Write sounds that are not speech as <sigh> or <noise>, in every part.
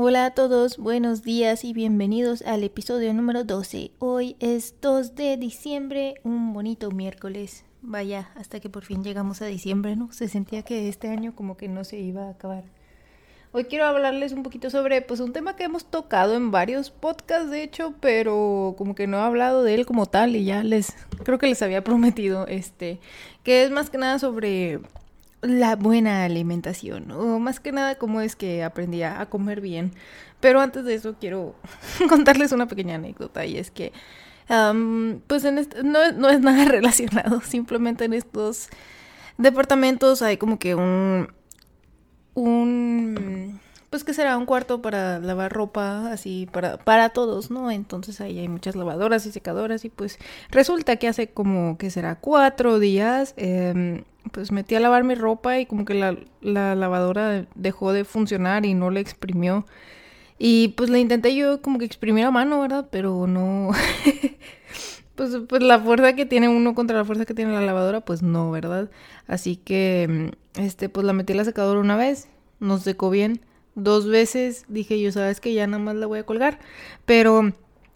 Hola a todos, buenos días y bienvenidos al episodio número 12. Hoy es 2 de diciembre, un bonito miércoles. Vaya, hasta que por fin llegamos a diciembre, ¿no? Se sentía que este año como que no se iba a acabar. Hoy quiero hablarles un poquito sobre pues un tema que hemos tocado en varios podcasts de hecho, pero como que no he hablado de él como tal y ya les creo que les había prometido este que es más que nada sobre la buena alimentación, o más que nada cómo es que aprendí a comer bien. Pero antes de eso quiero <laughs> contarles una pequeña anécdota y es que, pues en no, no es nada <laughs> relacionado, simplemente en estos departamentos hay como que un, un, pues que será un cuarto para lavar ropa, así para, para todos, ¿no? Entonces ahí hay muchas lavadoras y secadoras y pues resulta que hace como que será cuatro días. Eh, pues metí a lavar mi ropa y como que la, la lavadora dejó de funcionar y no le exprimió. Y pues la intenté yo como que exprimir a mano, ¿verdad? Pero no... <laughs> pues, pues la fuerza que tiene uno contra la fuerza que tiene la lavadora, pues no, ¿verdad? Así que, este, pues la metí a la secadora una vez, no secó bien. Dos veces dije yo, sabes que ya nada más la voy a colgar. Pero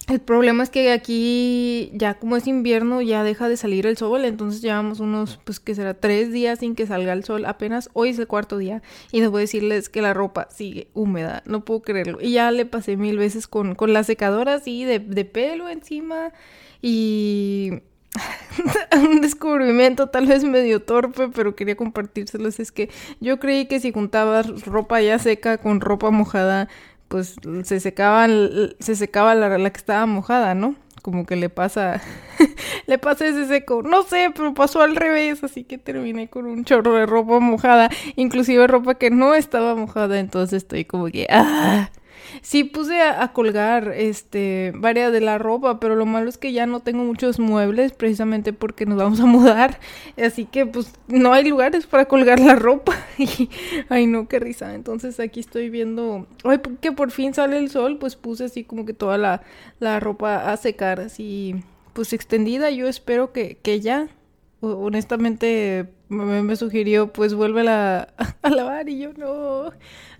el problema es que aquí, ya como es invierno, ya deja de salir el sol, entonces llevamos unos, pues que será tres días sin que salga el sol, apenas hoy es el cuarto día y debo decirles que la ropa sigue húmeda, no puedo creerlo. Y ya le pasé mil veces con, con la secadora así de, de pelo encima y <laughs> un descubrimiento tal vez medio torpe, pero quería compartírselos, es que yo creí que si juntabas ropa ya seca con ropa mojada, pues se secaban, se secaba la, la que estaba mojada, ¿no? Como que le pasa, <laughs> le pasa ese seco. No sé, pero pasó al revés, así que terminé con un chorro de ropa mojada, inclusive ropa que no estaba mojada, entonces estoy como que, ah, Sí puse a, colgar este varias de la ropa, pero lo malo es que ya no tengo muchos muebles precisamente porque nos vamos a mudar, así que pues no hay lugares para colgar la ropa. <laughs> y ay no, qué risa. Entonces aquí estoy viendo, ay que por fin sale el sol, pues puse así como que toda la, la ropa a secar así pues extendida. Yo espero que, que ya honestamente me, sugirió pues vuelve a, <laughs> lavar y yo no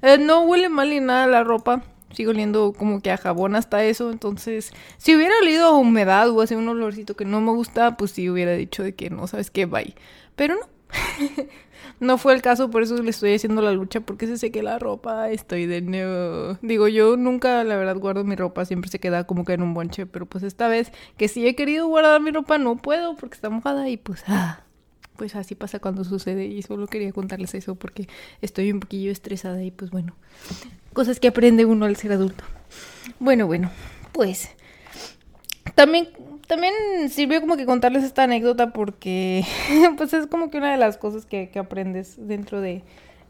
eh, no huele mal ni nada la ropa sigo oliendo como que a jabón hasta eso. Entonces, si hubiera olido a humedad o así un olorcito que no me gusta, pues sí hubiera dicho de que no, sabes qué, bye. Pero no. <laughs> no fue el caso, por eso le estoy haciendo la lucha, porque se seque la ropa, estoy de nuevo. Digo, yo nunca, la verdad, guardo mi ropa, siempre se queda como que en un bonche, pero pues esta vez que sí he querido guardar mi ropa, no puedo porque está mojada y pues, ah, pues así pasa cuando sucede y solo quería contarles eso porque estoy un poquillo estresada y pues bueno, cosas que aprende uno al ser adulto. Bueno, bueno, pues también también sirvió como que contarles esta anécdota porque <laughs> pues es como que una de las cosas que, aprendes dentro de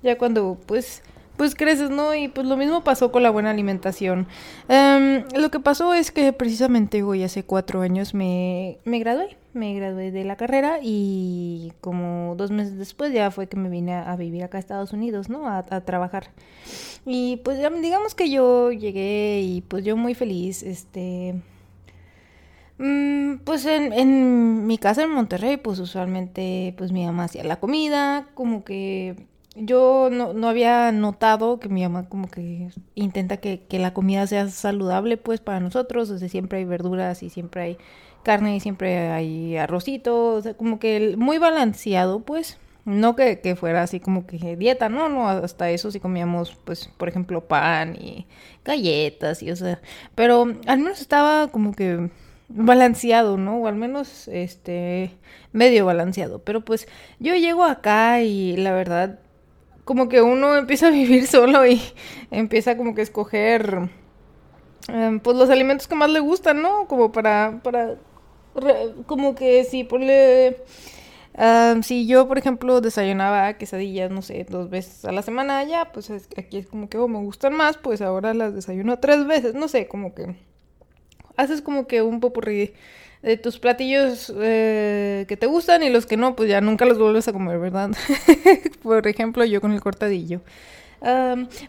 ya cuando pues pues creces, ¿no? Y pues lo mismo pasó con la buena alimentación. Em, lo que pasó es que precisamente hoy hace cuatro años me, me gradué, me gradué de la carrera y como dos meses después ya fue que me vine a, vivir acá a Estados Unidos, ¿no? A, a, trabajar. Y pues digamos que yo llegué y pues yo muy feliz, este... Mm, pues en, en mi casa en Monterrey, pues usualmente pues mi mamá hacía la comida, como que yo no, no, había notado que mi mamá como que intenta que, que, la comida sea saludable pues para nosotros, o sea, siempre hay verduras y siempre hay carne y siempre hay arrocito, o sea, como que muy balanceado pues, no que, que fuera así como que dieta, no, no, hasta eso sí comíamos pues, por ejemplo, pan y galletas y o sea, pero al menos estaba como que balanceado, ¿no? O al menos este medio balanceado, pero pues yo llego acá y la verdad como que uno empieza a vivir <laughs> solo y empieza como que a escoger em, pues los alimentos que más le gustan, ¿no? Como para, para, como que si ponle, um, si yo por ejemplo desayunaba quesadillas, no sé, dos veces a la semana ya, pues aquí es como que oh, me gustan más, pues ahora las desayuno tres veces, no sé, como que haces como que un popurrí de tus platillos eh, que te gustan y los que no, pues ya nunca los vuelves a comer, ¿verdad? <laughs> Por ejemplo, yo con el cortadillo.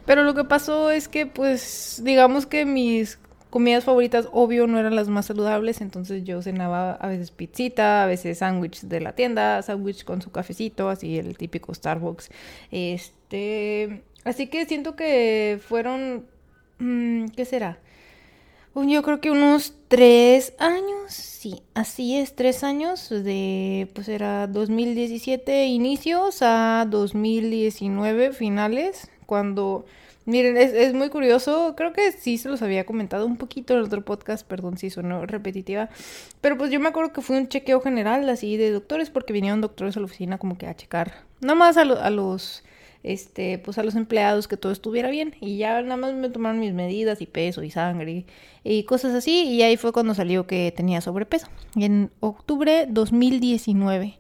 pero lo que pasó es que, pues, digamos que mis comidas favoritas, obvio, no eran las más saludables, entonces yo cenaba a veces pizzita, a veces sándwich de la tienda, sándwich con su cafecito, así el típico Starbucks. Este, así que siento que fueron mm, ¿qué será? Yo creo que unos tres años, sí, así es, tres años de, pues era 2017 inicios a 2019 finales, cuando, miren, es, es, muy curioso, creo que sí se los había comentado un poquito en el otro podcast, perdón si sonó repetitiva, pero pues yo me acuerdo que fue un chequeo general así de doctores, porque vinieron doctores a la oficina como que a checar, nada más a, a los este, pues a los empleados que todo estuviera bien. Y ya nada más me tomaron mis medidas y peso y sangre y, cosas así. Y ahí fue cuando salió que tenía sobrepeso. En octubre 2019.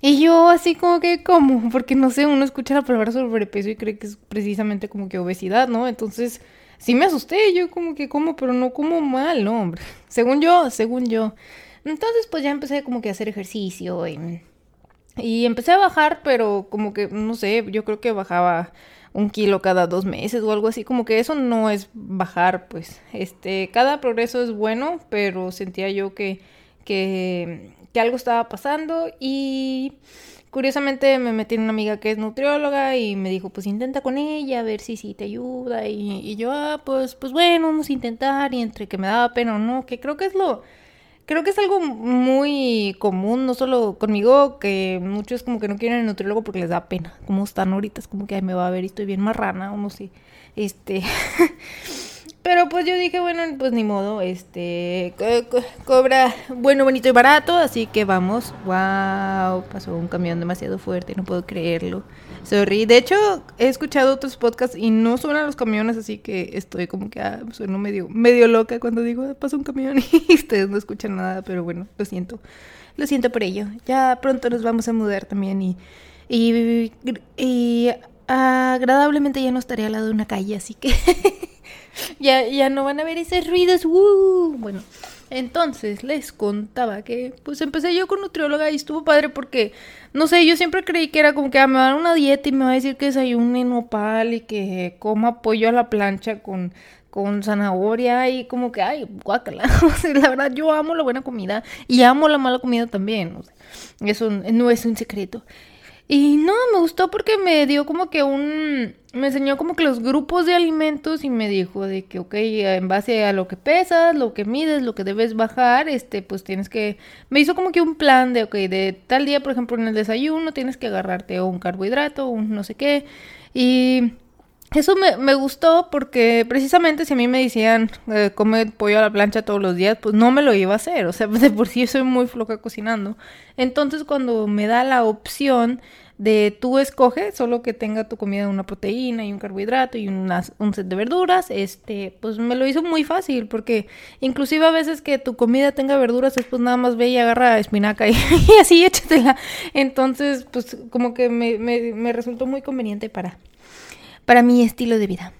Y yo así como que, ¿cómo? Porque no sé, uno escucha la palabra sobrepeso y cree que es precisamente como que obesidad, ¿no? Entonces, sí me asusté, yo como que como, pero no como mal, ¿no, hombre? <laughs> Según yo, según yo. Entonces, pues ya empecé como que a hacer ejercicio y y empecé a bajar, pero como que, no sé, yo creo que bajaba un kilo cada dos meses o algo así, como que eso no es bajar, pues, este, cada progreso es bueno, pero sentía yo que, que, que algo estaba pasando y curiosamente me metí en una amiga que es nutrióloga y me dijo, pues intenta con ella, a ver si sí te ayuda y, y yo, ah, pues, pues bueno, vamos a intentar y entre que me daba pena o no, que creo que es lo creo que es algo muy común, no solo conmigo, que muchos como que no quieren el nutriólogo porque les da pena. Como están ahorita, es como que me va a ver y estoy bien marrana, o no sé. Este. <laughs> Pero pues yo dije, bueno, pues ni modo, este. cobra bueno, bonito y barato, así que vamos. ¡Wow! Pasó un camión demasiado fuerte, no puedo creerlo. Sorry. De hecho, he escuchado otros podcasts y no suenan los camiones, así que estoy como que ah, sueno medio, medio loca cuando digo ah, pasa un camión <laughs> y ustedes no escuchan nada, pero bueno, lo siento. Lo siento por ello. Ya pronto nos vamos a mudar también y, y, y agradablemente ya no estaré al lado de una calle, así que <laughs> <laughs> ya, ya no van a ver esos ruidos. Bueno. Entonces les contaba que pues empecé yo con nutrióloga y estuvo padre porque no sé, yo siempre creí que era como que ah, me va a dar una dieta y me va a decir que desayune nopal y que coma pollo a la plancha con con zanahoria y como que ay, <laughs> sea, la verdad yo amo la buena comida y amo la mala comida también. Eso no es un secreto. Y no, me gustó porque me dio como que un... Me enseñó como que los grupos de alimentos y me dijo de que, ok, en base a lo que pesas, lo que mides, lo que debes bajar, este, pues tienes que... Me hizo como que un plan de, ok, de tal día, por ejemplo, en el desayuno tienes que agarrarte un carbohidrato, un no sé qué. Y eso me, me, gustó porque precisamente si a mí me decían eh, come pollo a la plancha todos los días, pues no me lo iba a hacer. O sea, <laughs> de por sí soy muy floja cocinando. Entonces cuando me da la opción de tú escoge, solo que tenga tu comida una proteína y un carbohidrato y un set de verduras, este, pues me lo hizo muy fácil, porque inclusive a veces que tu comida tenga verduras, pues nada más ve y agarra espinaca <laughs> y, así échatela. Entonces, pues como que me, me, me resultó muy conveniente para, para mi estilo de vida.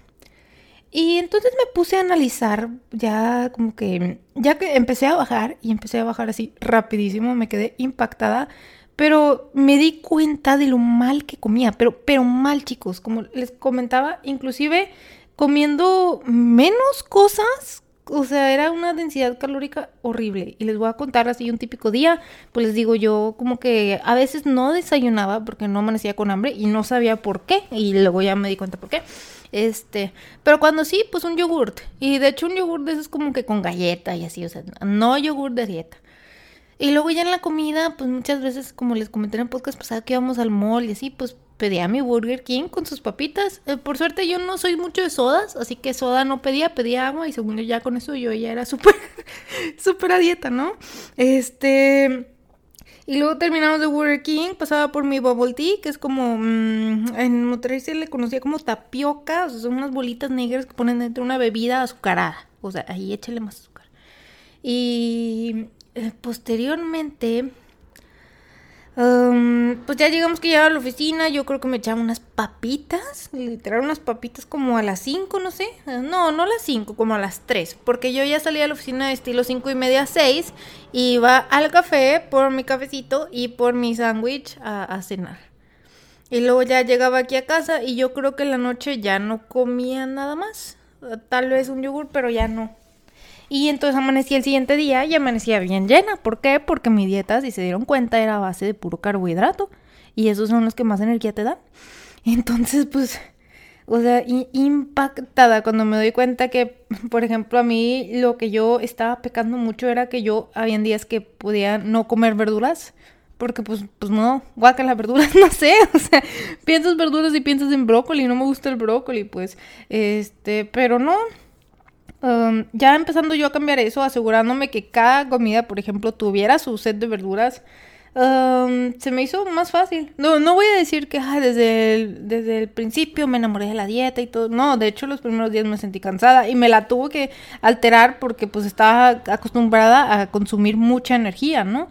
Y entonces me puse a analizar, ya como que, ya que empecé a bajar y empecé a bajar así rapidísimo, me quedé impactada pero me di cuenta de lo mal que comía, pero, pero mal chicos, como les comentaba, inclusive comiendo menos cosas, o sea, era una densidad calórica horrible. Y les voy a contar así un típico día, pues les digo yo como que a veces no desayunaba porque no amanecía con hambre y no sabía por qué, y luego ya me di cuenta por qué. Este, pero cuando sí, pues un yogurt. Y de hecho un yogurt de esos como que con galleta y así, o sea, no yogurt de dieta. Y luego ya en la comida, pues muchas veces, como les comenté en el podcast pasado que íbamos al mall y así, pues pedía mi Burger King con sus papitas. Eh, por suerte yo no soy mucho de sodas, así que soda no pedía, pedía agua y según yo ya con eso yo ya era <laughs> súper, súper a dieta, ¿no? Este... Y luego terminamos de Burger King, pasaba por mi bubble tea, que es como, mm, en Monterrey se le conocía como tapioca, o sea, son unas bolitas negras que ponen dentro de una bebida azucarada. O sea, ahí échale más azúcar. Y eh, posteriormente, pues ya llegamos que ya a la oficina, yo creo que me echaba unas papitas, literal unas papitas como a las 5, no sé, no, no a las 5, como a las 3, porque yo ya salía a la oficina de estilo 5 y media, 6, iba al café por mi cafecito y por mi sándwich a, a cenar. Y luego ya llegaba aquí a casa y yo creo que en la noche ya no comía nada más. Tal vez un yogur, pero ya no. Y entonces amanecí el siguiente día y amanecía bien llena. ¿Por qué? Porque mi dieta, si se dieron cuenta, era a base de puro carbohidrato. Y esos son los que más energía te dan. <laughs> Entonces, pues, O sea, impactada cuando me doy cuenta que, por ejemplo, a mí lo que yo estaba pecando mucho era que yo había días que podía no comer verduras. Porque pues, pues no, guaca las verduras, <laughs> no sé, o sea, piensas verduras y piensas en brócoli, no me gusta el brócoli, pues, este, pero no, um, ya empezando yo a cambiar eso, asegurándome que cada comida, por ejemplo, tuviera su set de verduras, se me hizo más fácil. No, no voy a decir que desde, el, desde el principio me enamoré de la dieta y todo. No, de hecho los primeros días me sentí cansada y me la tuve que alterar porque pues estaba acostumbrada a consumir mucha energía, ¿no?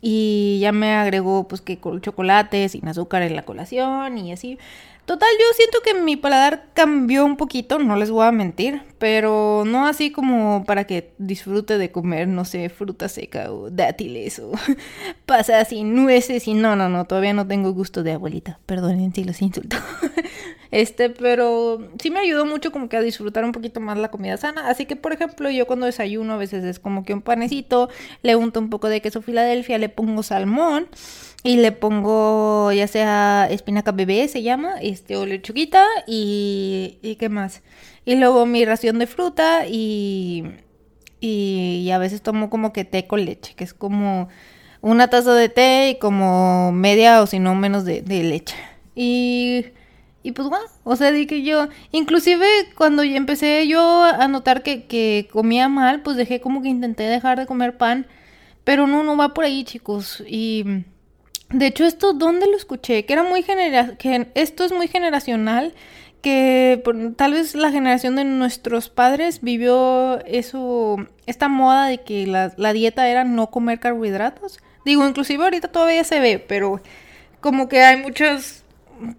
y ya me agregó pues que con chocolate sin azúcar en la colación y así. Total, yo siento que mi paladar cambió un poquito, no les voy a mentir, pero no así como para que disfrute de comer, no sé, fruta seca o dátiles o <laughs> pasas y nueces y no, no, no, todavía no tengo gusto de abuelita, perdonen si los insulto. <laughs> este, pero sí me ayudó mucho como que a disfrutar un poquito más la comida sana, así que por ejemplo yo cuando desayuno a veces es como que un panecito, le unto un poco de queso Filadelfia, le pongo salmón y le pongo ya sea espinaca bebé se llama, este o y y qué más. Y luego mi ración de fruta y y, a veces tomo como que té con leche, que es como una taza de té y como media o si no menos de, leche. Y y pues bueno, o sea, dije yo, inclusive cuando empecé yo a notar que, que comía mal, pues dejé como que intenté dejar de comer pan, pero no, no va por ahí, chicos. Y de hecho, esto, ¿dónde lo escuché? Que era muy genera que esto es muy generacional, que tal vez la generación de nuestros padres vivió eso, esta moda de que la, la dieta era no comer carbohidratos. Digo, inclusive ahorita todavía se ve, pero como que hay muchas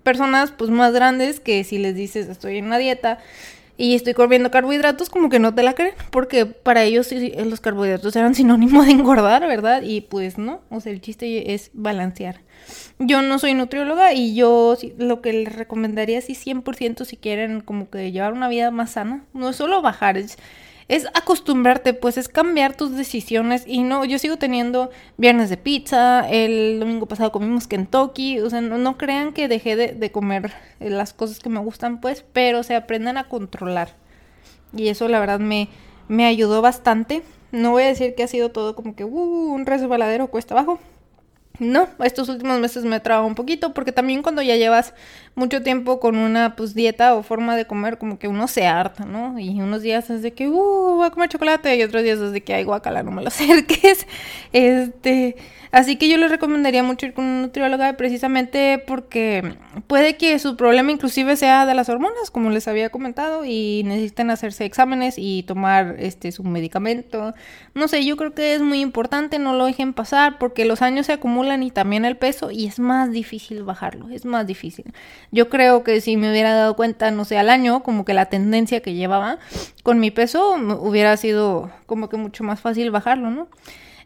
personas pues más grandes que si les dices estoy en una dieta y estoy comiendo carbohidratos, como que no te la creen, porque para ellos los carbohidratos eran sinónimo de engordar, ¿verdad? Y pues no, o sea, el chiste es balancear. Yo no soy nutrióloga y yo lo que les recomendaría sí 100% si quieren como que llevar una vida más sana, no es solo bajar, es es acostumbrarte, pues es cambiar tus decisiones y no, yo sigo teniendo viernes de pizza, el domingo pasado comimos Kentucky, o sea, no, crean que dejé de, comer las cosas que me gustan, pues, pero se aprendan a controlar. Y eso la verdad me, me ayudó bastante. No voy a decir que ha sido todo como que uh, un resbaladero cuesta abajo, no, estos últimos meses me traba un poquito porque también cuando ya llevas mucho tiempo con una pues dieta o forma de comer como que uno se harta, ¿no? Y unos días es de que, uh, voy a comer chocolate y otros días es de que, ay, guacala, no me lo <laughs> acerques. Este, Así que yo les recomendaría mucho ir con un nutrióloga precisamente porque puede que su problema inclusive sea de las hormonas, como les había comentado, y necesiten hacerse exámenes y tomar este su medicamento. No sé, yo creo que es muy importante, no lo dejen pasar porque los años se acumulan y también el peso y es más difícil bajarlo, es más difícil. Yo creo que si me hubiera dado cuenta, no sé, al año, como que la tendencia que llevaba con mi peso hubiera sido como que mucho más fácil bajarlo, ¿no?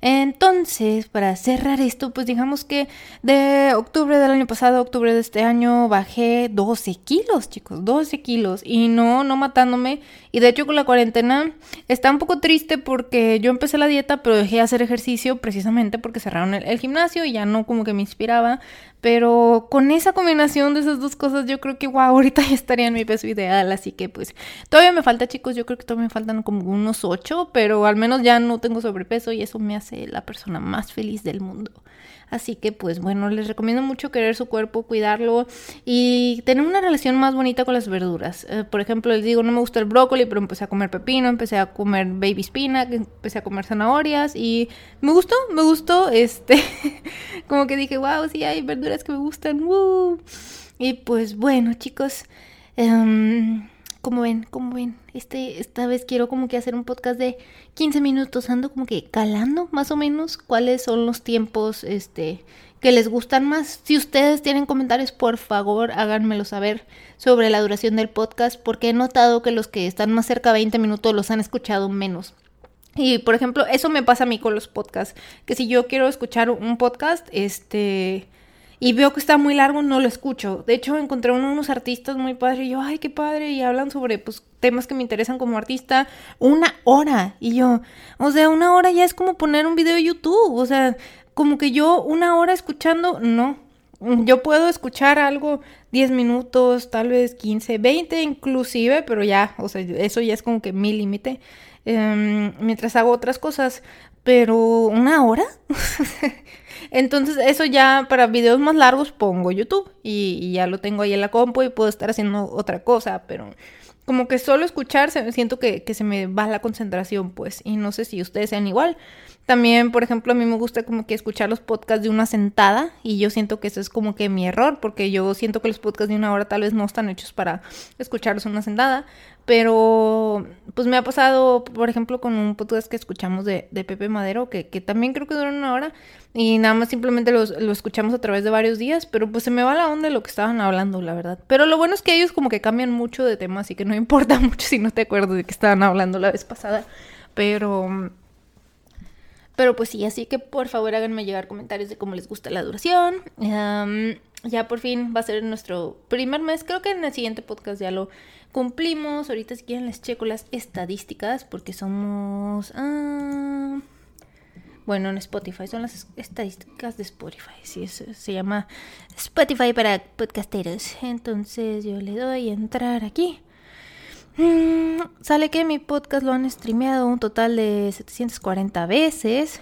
Entonces, para cerrar esto, pues digamos que de octubre del año pasado a octubre de este año bajé 12 kilos, chicos, 12 kilos. Y no, no matándome. Y de hecho con la cuarentena está un poco triste porque yo empecé la dieta, pero dejé de hacer ejercicio precisamente porque cerraron el, gimnasio y ya no como que me inspiraba. Pero con esa combinación de esas dos cosas, yo creo que, wow, ahorita ya estaría en mi peso ideal. Así que, pues, todavía me falta, chicos. Yo creo que todavía me faltan como unos 8, pero al menos ya no tengo sobrepeso y eso me hace la persona más feliz del mundo. Así que pues bueno, les recomiendo mucho querer su cuerpo, cuidarlo y tener una relación más bonita con las verduras. Eh, por ejemplo, les digo, no me gusta el brócoli, pero empecé a comer pepino, empecé a comer baby spinach, empecé a comer zanahorias y me gustó, me gustó, <laughs> este, como que dije, wow, sí hay verduras que me gustan, Y pues bueno, chicos, um, como ven, como ven, este, esta vez quiero como que hacer un podcast de 15 minutos, ando como que calando más o menos cuáles son los tiempos, este, que les gustan más. Si ustedes tienen comentarios, por favor, háganmelo saber sobre la duración del podcast, porque he notado que los que están más cerca de 20 minutos los han escuchado menos. Y por ejemplo, eso me pasa a mí con los podcasts, que si yo quiero escuchar un podcast, este y veo que está muy largo, no lo escucho. De hecho, encontré unos artistas muy padres y yo, ay, qué padre, y hablan sobre pues temas que me interesan como artista, una hora. Y yo, o sea, una hora ya es como poner un video de YouTube, o sea, como que yo una hora escuchando, no. yo puedo escuchar algo 10 minutos, tal vez 15, 20 inclusive, pero ya, o sea, eso ya es como que mi límite. Em, mientras hago otras cosas, pero una hora. <laughs> Entonces eso ya para videos más largos pongo YouTube y, ya lo tengo ahí en la compu y puedo estar haciendo otra cosa, pero como que solo escuchar siento que, que se me va la concentración pues y no sé si ustedes sean igual. También, por ejemplo, a mí me gusta como que escuchar los podcasts de una sentada y yo siento que eso es como que mi error, porque yo siento que los podcasts de una hora tal vez no están hechos para escucharlos una sentada, pero pues me ha pasado, por ejemplo, con un podcast que escuchamos de, de Pepe Madero, que, que, también creo que dura una hora y nada más simplemente lo, lo escuchamos a través de varios días, pero pues se me va la onda de lo que estaban hablando, la verdad. Pero lo bueno es que ellos como que cambian mucho de tema, así que no <laughs> importa mucho si no te acuerdas de que estaban hablando la vez pasada, pero... Pero pues sí, así que por favor háganme llegar comentarios de cómo les gusta la duración. ya por fin va a ser nuestro primer mes. Creo que en el siguiente podcast ya lo cumplimos. Ahorita si quieren les checo las estadísticas porque somos... Ah, bueno, en Spotify son las estadísticas de Spotify. Sí, se llama Spotify para podcasteros. Entonces yo le doy a entrar aquí. Mm, sale que mi podcast lo han streameado un total de 740 veces.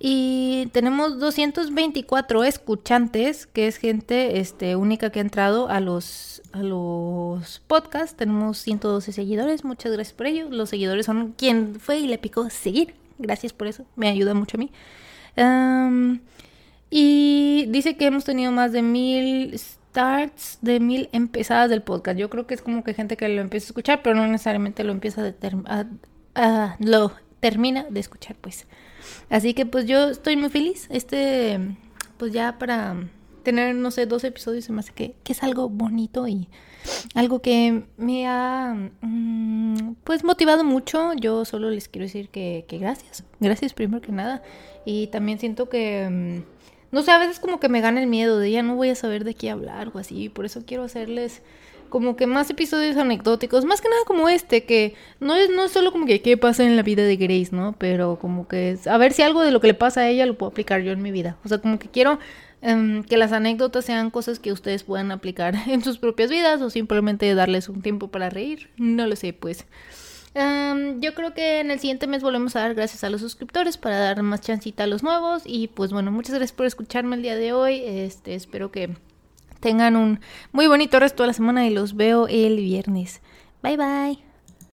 Y tenemos 224 escuchantes, que es gente este, única que ha entrado a los, a los podcasts. Tenemos 112 seguidores, muchas gracias por ello. Los seguidores son quien fue y le picó seguir. Gracias por eso, me ayuda mucho a mí. y dice que hemos tenido más de mil starts de mil empezadas del podcast. Yo creo que es como que gente que lo empieza a escuchar, pero no necesariamente lo empieza a, lo termina de escuchar, pues. Así que pues yo estoy muy feliz. Este, pues ya para tener, no sé, dos episodios se me hace que, que es algo bonito y algo que me ha mm, pues motivado mucho. Yo solo les quiero decir que, gracias. Gracias primero que nada. Y también siento que mm, no sé, a veces como que me gana el miedo de ya no voy a saber de qué hablar o así, por eso quiero hacerles como que más episodios anecdóticos, más que nada como este, que no es, no es solo como que qué pasa en la vida de Grace, ¿no? Pero como que es, a ver si algo de lo que le pasa a ella lo puedo aplicar yo en mi vida. O sea, como que quiero em, que las anécdotas sean cosas que ustedes puedan aplicar <laughs> en sus propias vidas o simplemente darles un tiempo para reír. No lo sé, pues yo creo que en el siguiente mes volvemos a dar gracias a los suscriptores para dar más chancita a los nuevos. Y pues bueno, muchas gracias por escucharme el día de hoy. Este, espero que tengan un muy bonito resto de la semana y los veo el viernes. Bye bye.